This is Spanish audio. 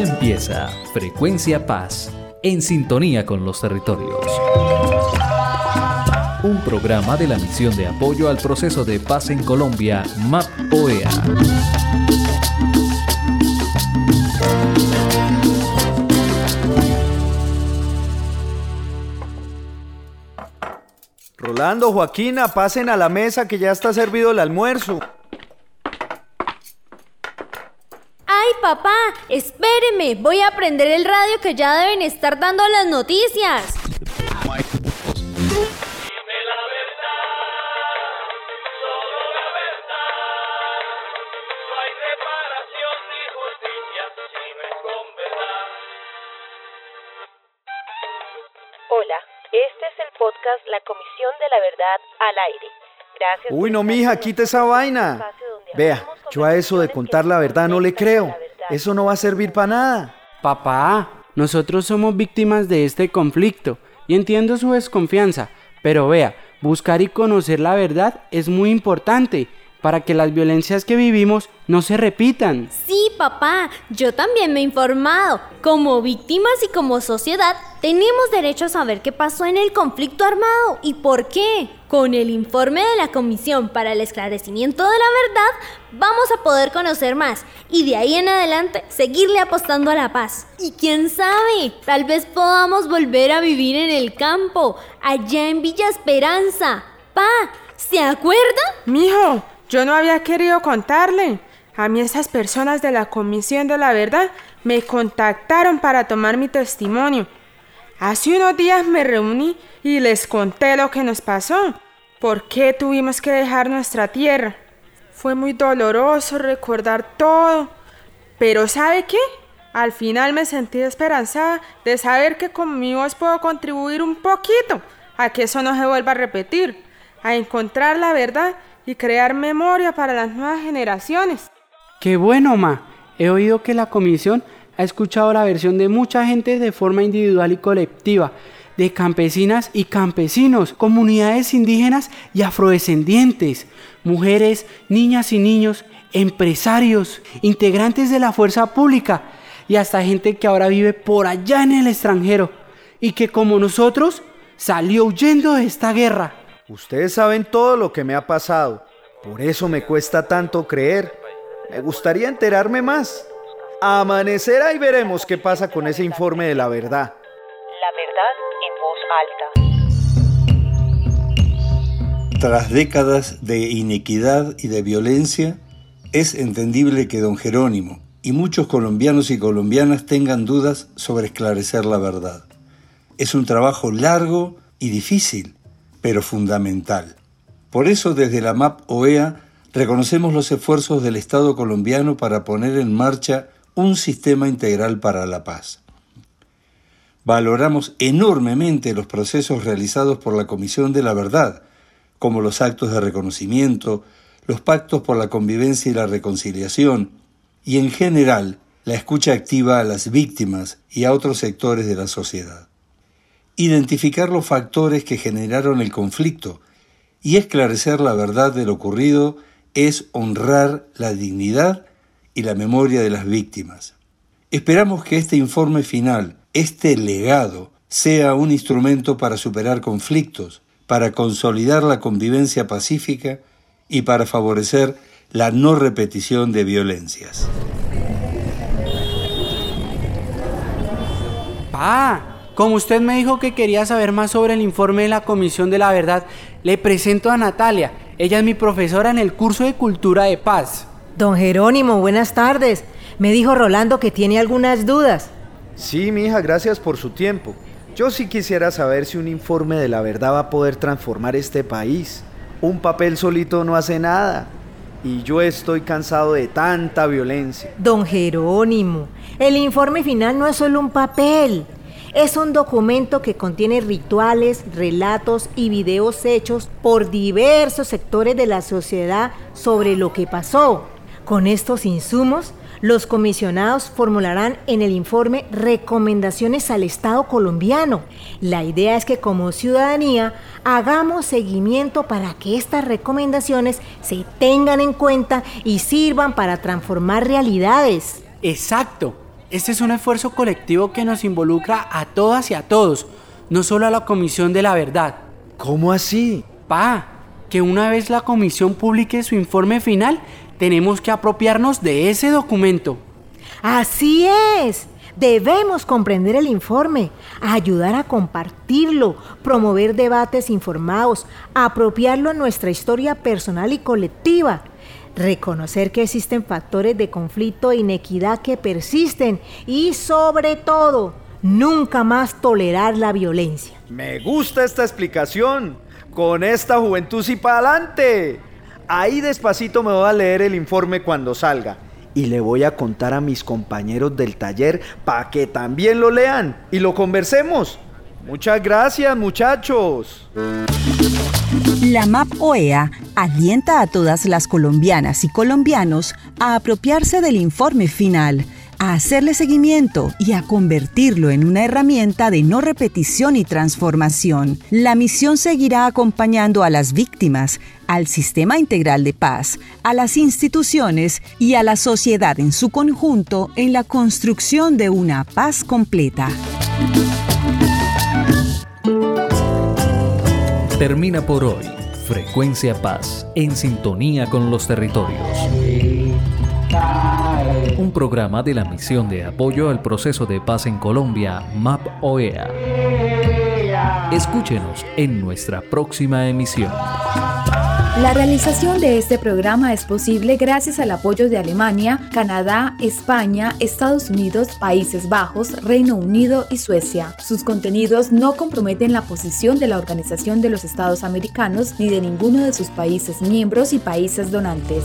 Empieza Frecuencia Paz, en sintonía con los territorios. Un programa de la misión de apoyo al proceso de paz en Colombia, MAP OEA. Rolando, Joaquina, pasen a la mesa que ya está servido el almuerzo. Papá! Espéreme, voy a prender el radio que ya deben estar dando las noticias. Hola, este es el podcast La Comisión de la Verdad al aire. Gracias. Uy, no, mija, quite esa vaina. Vea, yo a eso de contar la verdad no le creo. Eso no va a servir para nada. Papá, nosotros somos víctimas de este conflicto y entiendo su desconfianza, pero vea, buscar y conocer la verdad es muy importante para que las violencias que vivimos no se repitan. Sí, papá, yo también me he informado. Como víctimas y como sociedad, tenemos derecho a saber qué pasó en el conflicto armado y por qué. Con el informe de la Comisión para el Esclarecimiento de la Verdad, vamos a poder conocer más y de ahí en adelante seguirle apostando a la paz. Y quién sabe, tal vez podamos volver a vivir en el campo, allá en Villa Esperanza. Pa, ¿se acuerda? Mijo, yo no había querido contarle. A mí esas personas de la Comisión de la Verdad me contactaron para tomar mi testimonio. Hace unos días me reuní y les conté lo que nos pasó. ¿Por qué tuvimos que dejar nuestra tierra? Fue muy doloroso recordar todo. Pero ¿sabe qué? Al final me sentí esperanzada de saber que con mi voz puedo contribuir un poquito a que eso no se vuelva a repetir, a encontrar la verdad y crear memoria para las nuevas generaciones. Qué bueno, Ma. He oído que la comisión ha escuchado la versión de mucha gente de forma individual y colectiva, de campesinas y campesinos, comunidades indígenas y afrodescendientes, mujeres, niñas y niños, empresarios, integrantes de la fuerza pública y hasta gente que ahora vive por allá en el extranjero y que como nosotros salió huyendo de esta guerra. Ustedes saben todo lo que me ha pasado. Por eso me cuesta tanto creer. Me gustaría enterarme más. A amanecer ahí veremos qué pasa con ese informe de la verdad. La verdad en voz alta. Tras décadas de inequidad y de violencia, es entendible que don Jerónimo y muchos colombianos y colombianas tengan dudas sobre esclarecer la verdad. Es un trabajo largo y difícil, pero fundamental. Por eso desde la MAP OEA reconocemos los esfuerzos del Estado colombiano para poner en marcha un sistema integral para la paz. Valoramos enormemente los procesos realizados por la Comisión de la Verdad, como los actos de reconocimiento, los pactos por la convivencia y la reconciliación, y en general la escucha activa a las víctimas y a otros sectores de la sociedad. Identificar los factores que generaron el conflicto y esclarecer la verdad de lo ocurrido es honrar la dignidad y la memoria de las víctimas. Esperamos que este informe final, este legado, sea un instrumento para superar conflictos, para consolidar la convivencia pacífica y para favorecer la no repetición de violencias. Pa, como usted me dijo que quería saber más sobre el informe de la Comisión de la Verdad, le presento a Natalia. Ella es mi profesora en el curso de Cultura de Paz. Don Jerónimo, buenas tardes. Me dijo Rolando que tiene algunas dudas. Sí, mi hija, gracias por su tiempo. Yo sí quisiera saber si un informe de la verdad va a poder transformar este país. Un papel solito no hace nada. Y yo estoy cansado de tanta violencia. Don Jerónimo, el informe final no es solo un papel. Es un documento que contiene rituales, relatos y videos hechos por diversos sectores de la sociedad sobre lo que pasó. Con estos insumos, los comisionados formularán en el informe recomendaciones al Estado colombiano. La idea es que como ciudadanía hagamos seguimiento para que estas recomendaciones se tengan en cuenta y sirvan para transformar realidades. Exacto. Este es un esfuerzo colectivo que nos involucra a todas y a todos, no solo a la Comisión de la Verdad. ¿Cómo así? Pa, que una vez la comisión publique su informe final, tenemos que apropiarnos de ese documento. Así es. Debemos comprender el informe, ayudar a compartirlo, promover debates informados, apropiarlo en nuestra historia personal y colectiva, reconocer que existen factores de conflicto e inequidad que persisten y sobre todo, nunca más tolerar la violencia. Me gusta esta explicación. Con esta juventud sí para adelante. Ahí despacito me voy a leer el informe cuando salga. Y le voy a contar a mis compañeros del taller para que también lo lean y lo conversemos. Muchas gracias muchachos. La MAP OEA alienta a todas las colombianas y colombianos a apropiarse del informe final a hacerle seguimiento y a convertirlo en una herramienta de no repetición y transformación. La misión seguirá acompañando a las víctimas, al sistema integral de paz, a las instituciones y a la sociedad en su conjunto en la construcción de una paz completa. Termina por hoy. Frecuencia Paz, en sintonía con los territorios un programa de la Misión de Apoyo al Proceso de Paz en Colombia, MAP OEA. Escúchenos en nuestra próxima emisión. La realización de este programa es posible gracias al apoyo de Alemania, Canadá, España, Estados Unidos, Países Bajos, Reino Unido y Suecia. Sus contenidos no comprometen la posición de la Organización de los Estados Americanos ni de ninguno de sus países miembros y países donantes.